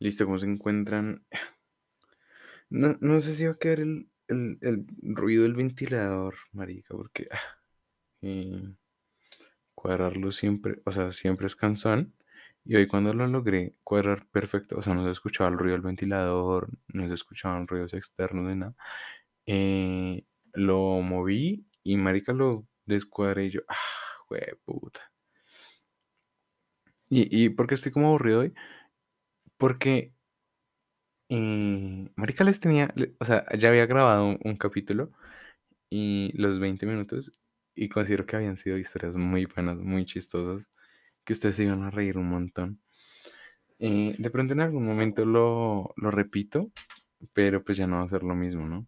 Listo, ¿cómo se encuentran? No, no sé si va a quedar el, el- el ruido del ventilador, marica, porque ah, eh, cuadrarlo siempre, o sea, siempre es cansón. Y hoy cuando lo logré cuadrar perfecto, o sea, no se escuchaba el ruido del ventilador, no se escuchaban ruidos externos ni nada. eh, lo moví y marica lo descuadré y yo, ah, puta. ¿Y, y por qué estoy como aburrido hoy? Porque eh, marica les tenía, o sea, ya había grabado un, capítulo y los 20 minutos y considero que habían sido historias muy buenas, muy chistosas, que ustedes se iban a reír un montón. Eh, de pronto en algún momento lo, lo repito, pero pues ya no va a ser lo mismo, ¿no?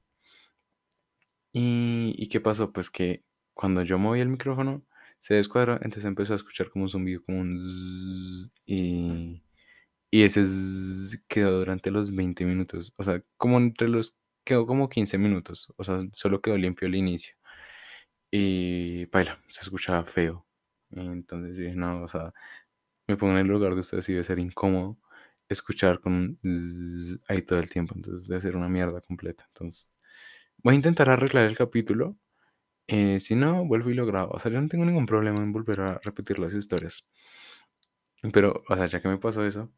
¿Y, y qué pasó? Pues que cuando yo moví el micrófono se descuadró, entonces empezó a escuchar como un zumbido, como un y ese zzzz quedó durante los 20 minutos, o sea, como entre los, quedó como 15 minutos, o sea, solo quedó limpio el inicio. Y baila, se escuchaba feo. Entonces dije, no, o sea, me pongo en el lugar de ustedes y debe ser incómodo escuchar con un ahí todo el tiempo. Entonces debe ser una mierda completa. Entonces voy a intentar arreglar el capítulo. eh, si no, vuelvo y lo grabo. O sea, yo no tengo ningún problema en volver a repetir las historias. Pero, o sea, ya que me pasó eso,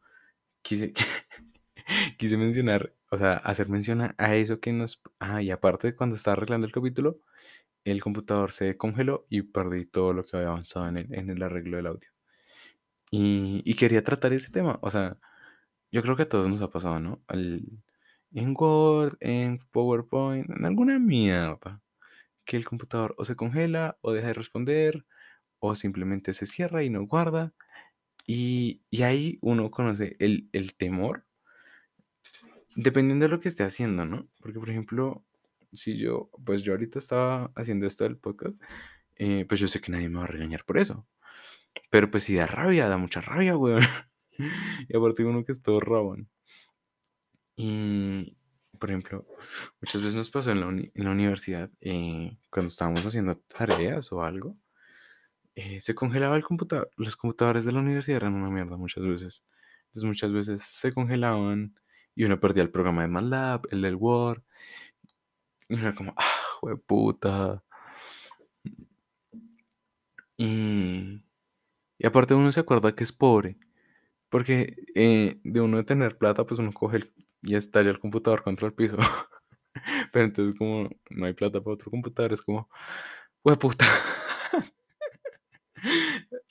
quise, quise mencionar, o sea, hacer mención a, eso que nos... Ah, y aparte, cuando estaba arreglando el capítulo, el computador se congeló y perdí todo lo que había avanzado en el, en el arreglo del audio. Y, y quería tratar ese tema. O sea, yo creo que a todos nos ha pasado, ¿no? Al- en Word, en PowerPoint, en alguna mierda. Que el computador o se congela o deja de responder o simplemente se cierra y no guarda. Y, y ahí uno conoce el, el temor dependiendo de lo que esté haciendo, ¿no? Porque, por ejemplo, si yo, pues yo ahorita estaba haciendo esto del podcast, eh, pues yo sé que nadie me va a regañar por eso. Pero pues si da rabia, da mucha rabia, weón. y aparte uno que es todo rabón. Y, por ejemplo, muchas veces nos pasó en la, universidad, eh, cuando estábamos haciendo tareas o algo, eh, se congelaba el computador. Los computadores de la universidad eran una mierda muchas veces. Entonces muchas veces se congelaban y uno perdía el programa de MATLAB, el del Word. Y uno era como, ah, puta. Y, y aparte uno se acuerda que es pobre. Porque eh, de uno de tener plata, pues uno coge el- y estalla el computador contra el piso. Pero entonces como no hay plata para otro computador, es como, puta.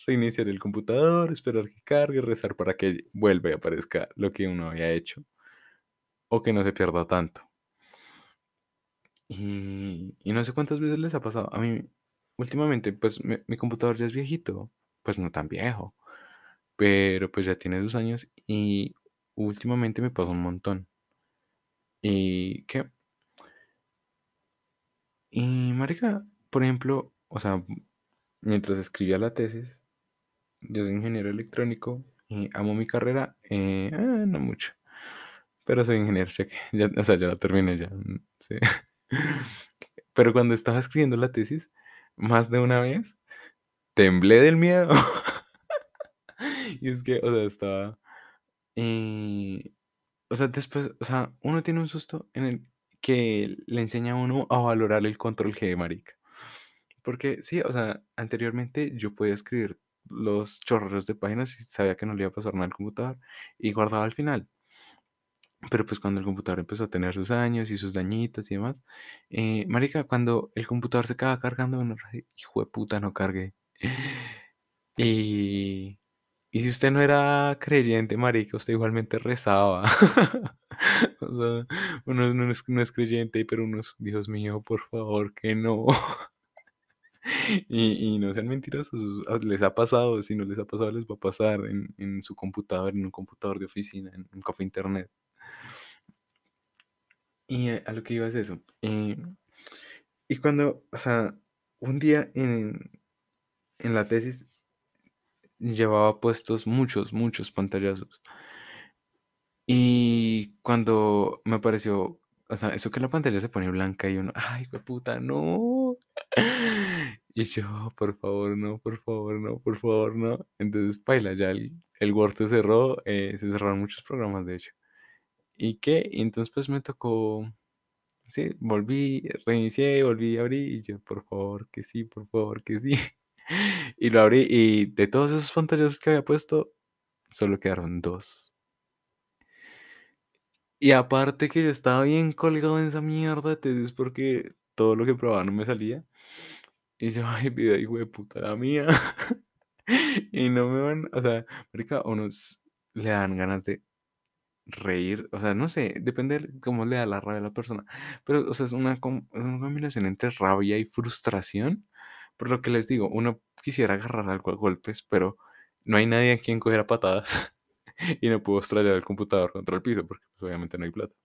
Reiniciar el computador, esperar que cargue, rezar para que vuelva y aparezca lo que uno había hecho. O que no se pierda tanto. Y, y no sé cuántas veces les ha pasado. A mí, últimamente, pues me- mi computador ya es viejito. Pues no tan viejo. Pero pues ya tiene dos años y últimamente me pasa un montón. Y que, y marica, por ejemplo, o sea, mientras escribía la tesis, yo soy ingeniero electrónico y amo mi carrera, eh, ah, no mucho, pero soy ingeniero, cheque, ya, o sea, ya la terminé ya, mm, sí. Pero cuando estaba escribiendo la tesis, más de una vez, temblé del miedo. y es que, o sea, estaba, eh, o sea, después, o sea, uno tiene un susto en el que le enseña a uno a valorar el control G, marica. Porque sí, o sea, anteriormente yo podía escribir los chorros de páginas y sabía que no le iba a pasar nada al computador y guardaba al final. Pero pues cuando el computador empezó a tener sus años y sus dañitos y demás, eh, marica, cuando el computador se acaba cargando, uno, hijo de puta, no cargue. Y, y si usted no era creyente, marica, usted igualmente rezaba. O sea, uno no es, no es creyente, pero unos, Dios mío, por favor, que no. Y, y no sean mentirosos, les ha pasado, si no les ha pasado, les va a pasar en, en su computador, en un computador de oficina, en un café internet. Y a, lo que iba es eso. eh, y cuando, o sea, un día en, en la tesis llevaba puestos muchos, muchos pantallazos. Y cuando me apareció, o sea, eso que la pantalla se pone blanca y uno, ay, qué puta, no. Y yo, por favor, no, por favor, no, por favor, no. Entonces, paila, ya el, el Word se cerró, eh, se cerraron muchos programas, de hecho. ¿Y qué? Y entonces, pues me tocó, sí, volví, reinicié, volví a abrir, y yo, por favor, que sí, por favor, que sí. Y lo abrí, y de todos esos pantallazos que había puesto, solo quedaron dos. Y aparte que yo estaba bien colgado en esa mierda tesis porque todo lo que probaba no me salía. Y yo, ay, vida, hijo de puta la mía. y no me van, o sea, marica, a unos le dan ganas de reír, o sea, no sé, depende de cómo le da la rabia a la persona. Pero, o sea, es una, es una combinación entre rabia y frustración. Por lo que les digo, uno quisiera agarrar algo a golpes, pero no hay nadie a quien coger a patadas. y no puedo estrellar el computador contra el piso porque pues, obviamente no hay plata.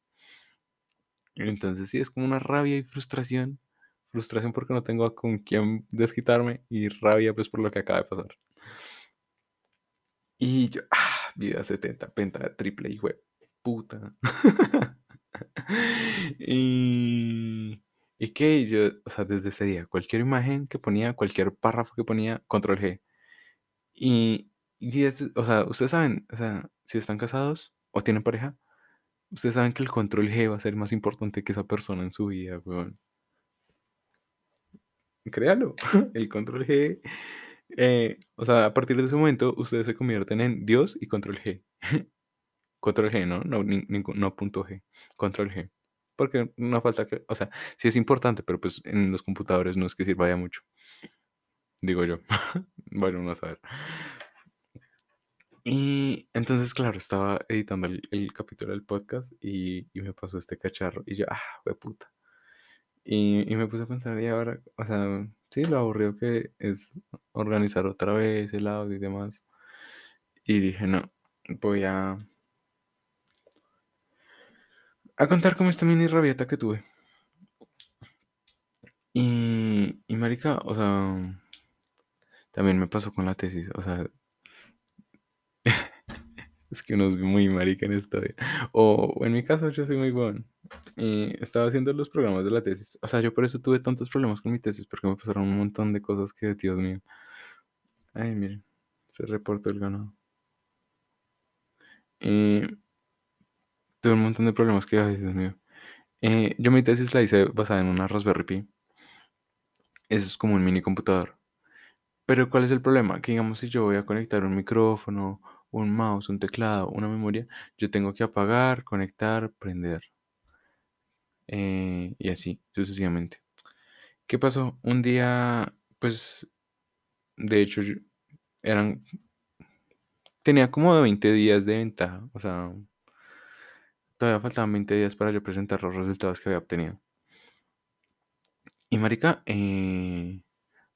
Entonces sí, es como una rabia y frustración. Frustración porque no tengo con quién desquitarme y rabia pues por lo que acaba de pasar. Y yo, ah, vida 70, penta, triple, hijo de puta. y, y que yo, o sea, desde ese día, cualquier imagen que ponía, cualquier párrafo que ponía, control G. Y, y es- o sea, ustedes saben, o sea, si están casados o tienen pareja, ustedes saben que el control G va a ser más importante que esa persona en su vida, weón. Créalo, el control G. eh, o sea, a partir de ese momento, ustedes se convierten en Dios y control G. Control G, ¿no? No, no punto G. Control G. Porque no falta que, o sea, sí es importante, pero pues en los computadores no es que sirva ya mucho. Digo yo. bueno, no a saber. Y entonces, claro, estaba editando el, capítulo del podcast y, y me pasó este cacharro. Y yo, ah, de puta. Y, y me puse a pensar, y ahora, o sea, sí, lo aburrido que es organizar otra vez el audio y demás. Y dije, no, voy a, a contar cómo esta mini rabieta que tuve. Y, y marica, o sea, también me pasó con la tesis, o sea, es que uno es muy marica en esta vida. O en mi caso, yo soy muy bueno. Y estaba haciendo los programas de la tesis. O sea, yo por eso tuve tantos problemas con mi tesis, porque me pasaron un montón de cosas que, Dios mío. Ay, miren, se reportó el ganado. Y tuve un montón de problemas que, ay, Dios mío. Eh, yo mi tesis la hice basada en una Raspberry Pi. Eso es como un mini computador. Pero ¿cuál es el problema? Que digamos si yo voy a conectar un micrófono, un mouse, un teclado, una memoria, yo tengo que apagar, conectar, prender. eh, y así, sucesivamente. ¿Qué pasó? Un día, pues, de hecho, eran, tenía como 20 días de ventaja. O sea, todavía faltaban 20 días para yo presentar los resultados que había obtenido. Y marica, eh,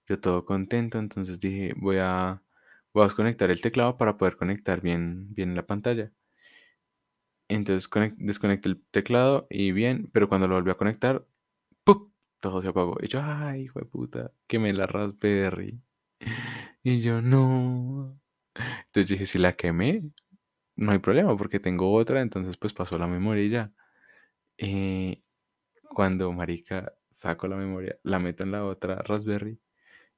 yo todo contento, entonces dije, voy a, voy a desconectar el teclado para poder conectar bien, bien la pantalla. Entonces conec- desconecté el teclado y bien, pero cuando lo volví a conectar, ¡pum! Todo se apagó. Y yo, ay, hijo de puta, quemé la Raspberry. Y yo, no. Entonces dije, si la quemé, no hay problema porque tengo otra, entonces pues pasó la memoria y ya. Eh, cuando marica saco la memoria, la meto en la otra Raspberry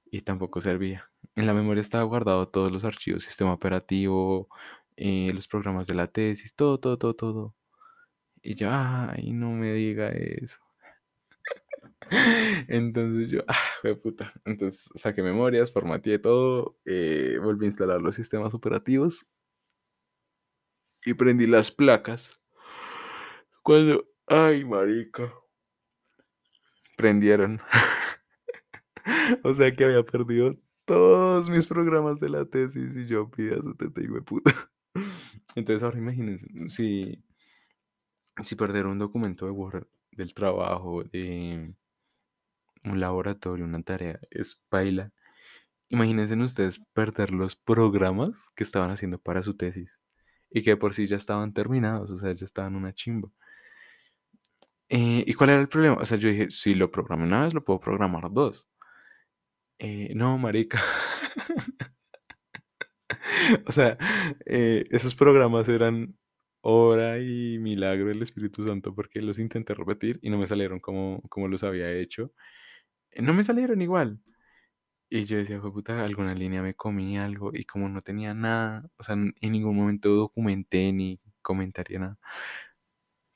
y tampoco servía. En la memoria estaba guardado todos los archivos, sistema operativo, eh, los programas de la tesis, todo, todo, todo, todo. Y yo, ay, no me diga eso. Entonces yo, ah, puta. Entonces saqué memorias, formateé todo, eh, volví a instalar los sistemas operativos y prendí las placas. Cuando, ay, marica, prendieron. o sea que había perdido todos mis programas de la tesis y yo pida 70 y puta. Entonces ahora imagínense, si, si perder un documento de Word del trabajo, de un laboratorio, una tarea, es paila. Imagínense ustedes perder los programas que estaban haciendo para su tesis y que por sí ya estaban terminados, o sea, ya estaban una chimba. Eh, ¿Y cuál era el problema? O sea, yo dije, si lo programo una vez, lo puedo programar dos. Eh, no, marica. o sea, eh, esos programas eran obra y milagro del Espíritu Santo porque los intenté repetir y no me salieron como, como los había hecho. no me salieron igual. Y yo decía, puta, alguna línea me comí algo. Y como no tenía nada, o sea, en ningún momento documenté ni comentaría nada.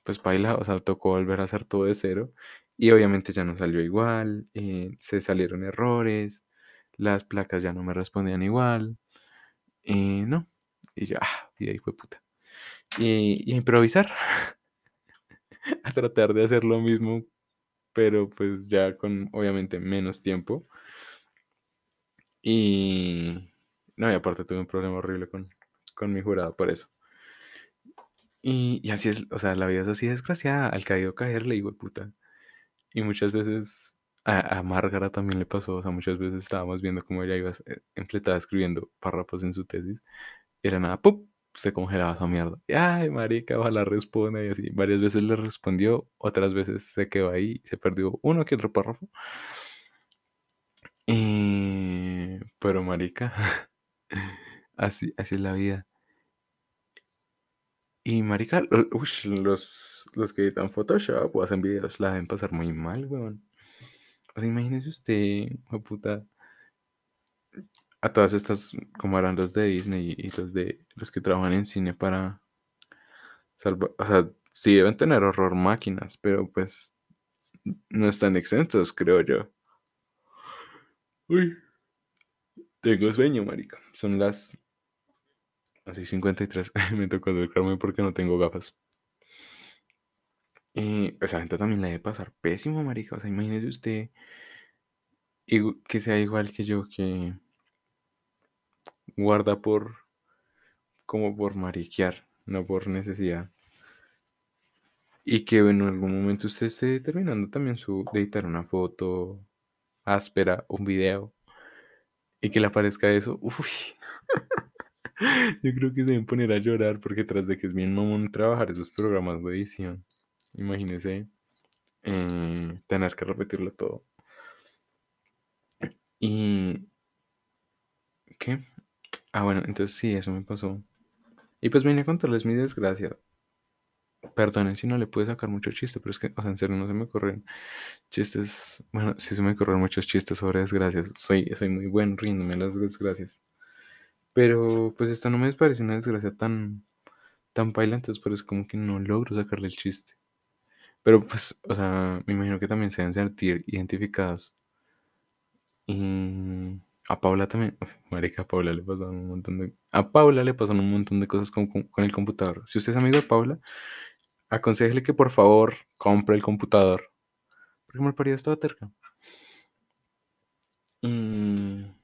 Pues baila, o sea, tocó volver a hacer todo de cero. Y obviamente ya no salió igual. eh, se salieron errores. Las placas ya no me respondían igual. eh, no. Y yo, ah, y ahí fue puta. Y, a improvisar. a tratar de hacer lo mismo, pero pues ya con obviamente menos tiempo. Y no, y aparte tuve un problema horrible con, con mi jurado por eso. Y, así es, o sea, la vida es así desgraciada. Al caído caerle, digo, puta. Y muchas veces a, a Márgara también le pasó, o sea, muchas veces estábamos viendo cómo ella iba eh, enfletada escribiendo párrafos en su tesis. Era nada, ¡pum! Se congelaba esa mierda. Ay, marica, ojalá responda. Y así, varias veces le respondió, otras veces se quedó ahí, se perdió uno que otro párrafo. Eh, pero marica, así, así es la vida. Y marica, ush, los, los que editan Photoshop o hacen videos la deben pasar muy mal, weón. O sea, imagínese usted, de puta, a todas estas, como eran los de Disney y los de los que trabajan en cine para salvar, o sea, sí deben tener horror máquinas, pero pues no están exentos, creo yo. Uy, tengo sueño, marica. Son las así 53. Me tocó educarme porque no tengo gafas. Y esa gente también la debe pasar pésimo, marica. O sea, imagínese usted que sea igual que yo, que guarda por, como por mariquear, no por necesidad. Y que en algún momento usted esté terminando también su, de editar una foto áspera, un video, y que le aparezca eso. Uy. Yo creo que se deben poner a llorar porque tras de que es bien mamón trabajar esos programas de edición. Imagínese eh, tener que repetirlo todo. Y... ¿Qué? Ah, bueno, entonces sí, eso me pasó. Y pues vine a contarles mi desgracia. Perdonen si no le pude sacar mucho chiste, pero es que, o sea, en serio no se me ocurren chistes. Bueno, sí se me ocurren muchos chistes sobre desgracias. Soy, soy muy buen riéndome las desgracias. Pero pues esta no me parece una desgracia tan, tan paila, entonces por eso como que no logro sacarle el chiste. Pero pues, o sea, me imagino que también se deben sentir identificados. Y a Paula también, uf, marica, a Paula le pasan un montón de... A Paula le pasan un montón de cosas con, con- el computador. Si usted es amigo de Paula, aconsejele que por favor compre el computador. Porque me paría estaba terca. Y...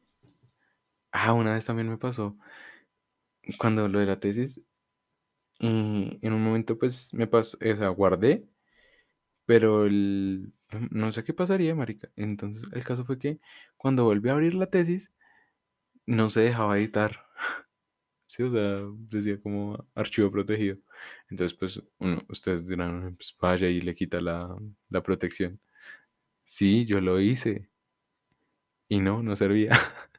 Ah, una vez también me pasó, cuando lo de la tesis, y en un momento pues me pasó, o sea, guardé Pero el, no sé qué pasaría, marica. Entonces, el caso fue que cuando volví a abrir la tesis, no se dejaba editar. Sí, o sea, decía como archivo protegido. Entonces, pues, uno, ustedes dirán, pues vaya y le quita la, la protección. Sí, yo lo hice. Y no, no servía.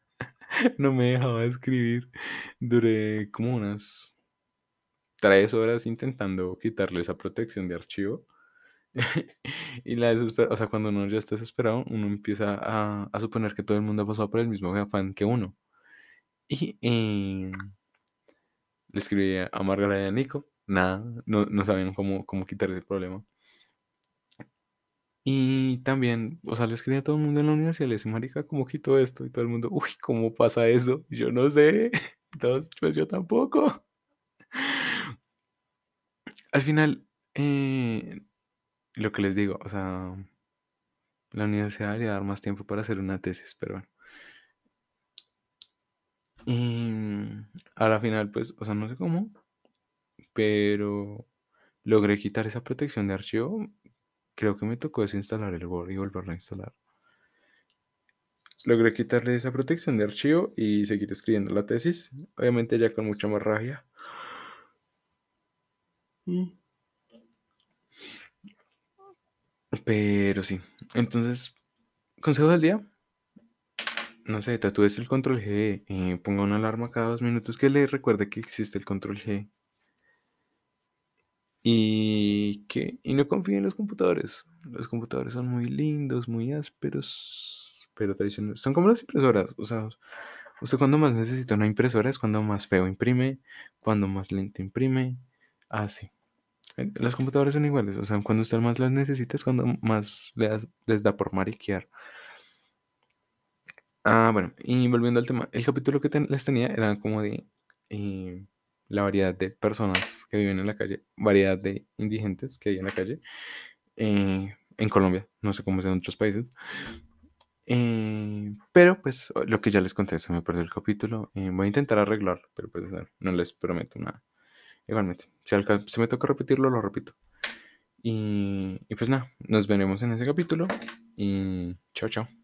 No me dejaba escribir. Duré como unas tres horas intentando quitarle esa protección de archivo. y la desesperación, o sea, cuando uno ya está desesperado, uno empieza a, a suponer que todo el mundo ha pasado por el mismo afán que uno. Y eh, le escribí a Margarita y a Nico, nada, no, no sabían cómo, cómo quitar ese problema. Y también, o sea, le escribí a todo el mundo en la universidad, le decía, marica, ¿cómo quito esto? Y todo el mundo, uy, ¿cómo pasa eso? Yo no sé, entonces, pues yo tampoco. Al final, eh, lo que les digo, o sea, la universidad debería dar más tiempo para hacer una tesis, pero bueno. Y a la final, pues, o sea, no sé cómo, pero logré quitar esa protección de archivo. Creo que me tocó desinstalar el Word y volverlo a instalar. Logré quitarle esa protección de archivo y seguir escribiendo la tesis. Obviamente ya con mucha más rabia. Pero sí. Entonces, consejo del día. No sé, tatúes el control G. eh, ponga una alarma cada dos minutos que le recuerde que existe el control G. Y que y no confíen en los computadores. Los computadores son muy lindos, muy ásperos, pero tradicionales. Son como las impresoras. O sea, usted cuando más necesita una impresora es cuando más feo imprime, cuando más lento imprime. Así. Eh, Los computadores son iguales. O sea, cuando usted más las necesita es cuando más les, les da por mariquear. Ah, bueno, y volviendo al tema, el capítulo que les tenía era como de eh, la variedad de personas que viven en la calle, variedad de indigentes que viven en la calle eh, en Colombia, no sé cómo es en otros países. Eh, pero pues lo que ya les conté, se me perdió el capítulo. eh, voy a intentar arreglarlo, pero pues no, les prometo nada. Igualmente, si si me toca repetirlo, lo repito. Y, y pues nada, nos veremos en ese capítulo y chao, chao.